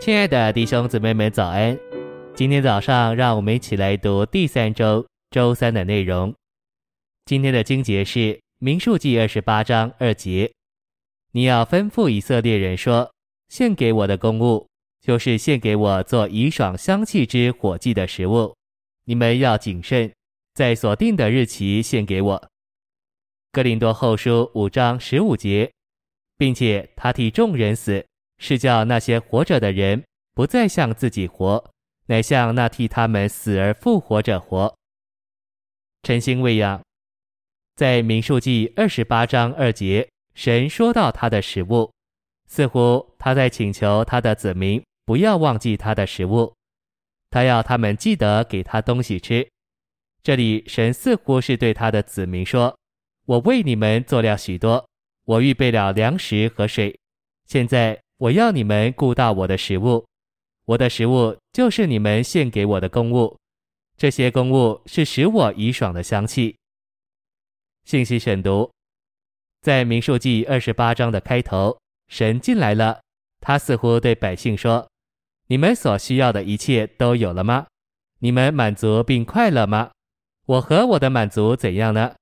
亲爱的弟兄姊妹们，早安！今天早上，让我们一起来读第三周周三的内容。今天的经节是《民数记》二十八章二节：“你要吩咐以色列人说，献给我的供物，就是献给我做以爽香气之火祭的食物。你们要谨慎，在所定的日期献给我。”哥林多后书五章十五节，并且他替众人死。是叫那些活着的人不再向自己活，乃向那替他们死而复活者活。晨星喂养，在民数记二十八章二节，神说到他的食物，似乎他在请求他的子民不要忘记他的食物，他要他们记得给他东西吃。这里神似乎是对他的子民说：“我为你们做了许多，我预备了粮食和水，现在。”我要你们顾到我的食物，我的食物就是你们献给我的供物，这些供物是使我怡爽的香气。信息选读，在民数记二十八章的开头，神进来了，他似乎对百姓说：“你们所需要的一切都有了吗？你们满足并快乐吗？我和我的满足怎样呢？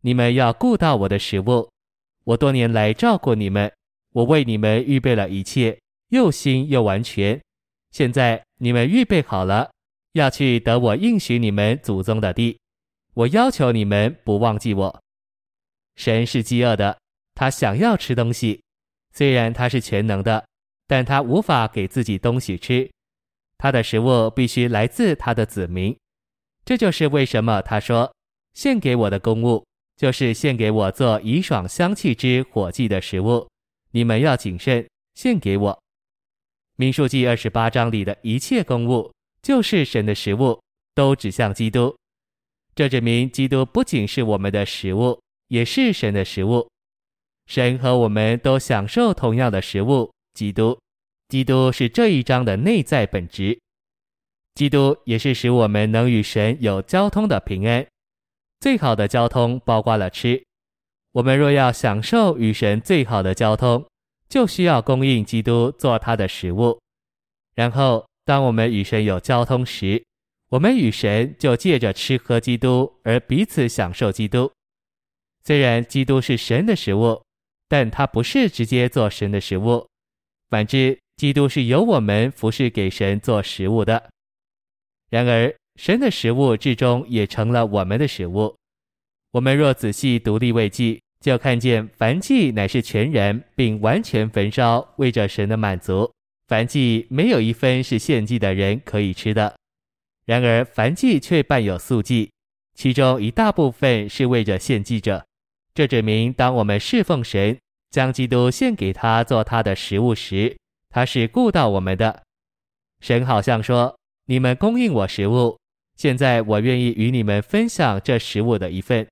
你们要顾到我的食物，我多年来照顾你们。”我为你们预备了一切，又新又完全。现在你们预备好了，要去得我应许你们祖宗的地。我要求你们不忘记我。神是饥饿的，他想要吃东西。虽然他是全能的，但他无法给自己东西吃。他的食物必须来自他的子民。这就是为什么他说：“献给我的供物，就是献给我做以爽香气之火祭的食物。”你们要谨慎，献给我。民数记二十八章里的一切供物，就是神的食物，都指向基督。这证明基督不仅是我们的食物，也是神的食物。神和我们都享受同样的食物，基督。基督是这一章的内在本质。基督也是使我们能与神有交通的平安。最好的交通包括了吃。我们若要享受与神最好的交通，就需要供应基督做他的食物。然后，当我们与神有交通时，我们与神就借着吃喝基督而彼此享受基督。虽然基督是神的食物，但他不是直接做神的食物。反之，基督是由我们服侍给神做食物的。然而，神的食物至终也成了我们的食物。我们若仔细独立未记，就看见燔祭乃是全然并完全焚烧，为着神的满足。燔祭没有一分是献祭的人可以吃的。然而燔祭却伴有素祭，其中一大部分是为着献祭者。这指明，当我们侍奉神，将基督献给他做他的食物时，他是顾到我们的。神好像说：“你们供应我食物，现在我愿意与你们分享这食物的一份。”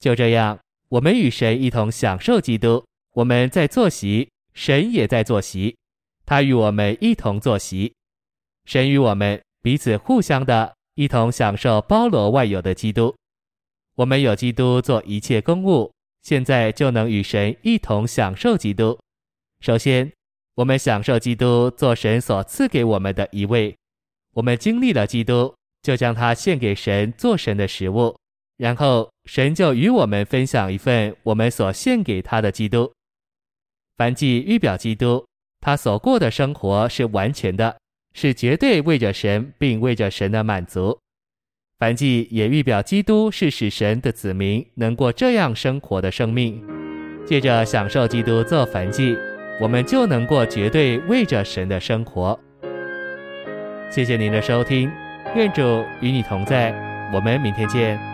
就这样。我们与神一同享受基督，我们在坐席，神也在坐席，他与我们一同坐席，神与我们彼此互相的一同享受包罗万有的基督。我们有基督做一切公物，现在就能与神一同享受基督。首先，我们享受基督做神所赐给我们的一位，我们经历了基督，就将他献给神做神的食物。然后神就与我们分享一份我们所献给他的基督。燔祭预表基督，他所过的生活是完全的，是绝对为着神，并为着神的满足。燔祭也预表基督是使神的子民能过这样生活的生命。借着享受基督做燔祭，我们就能过绝对为着神的生活。谢谢您的收听，愿主与你同在，我们明天见。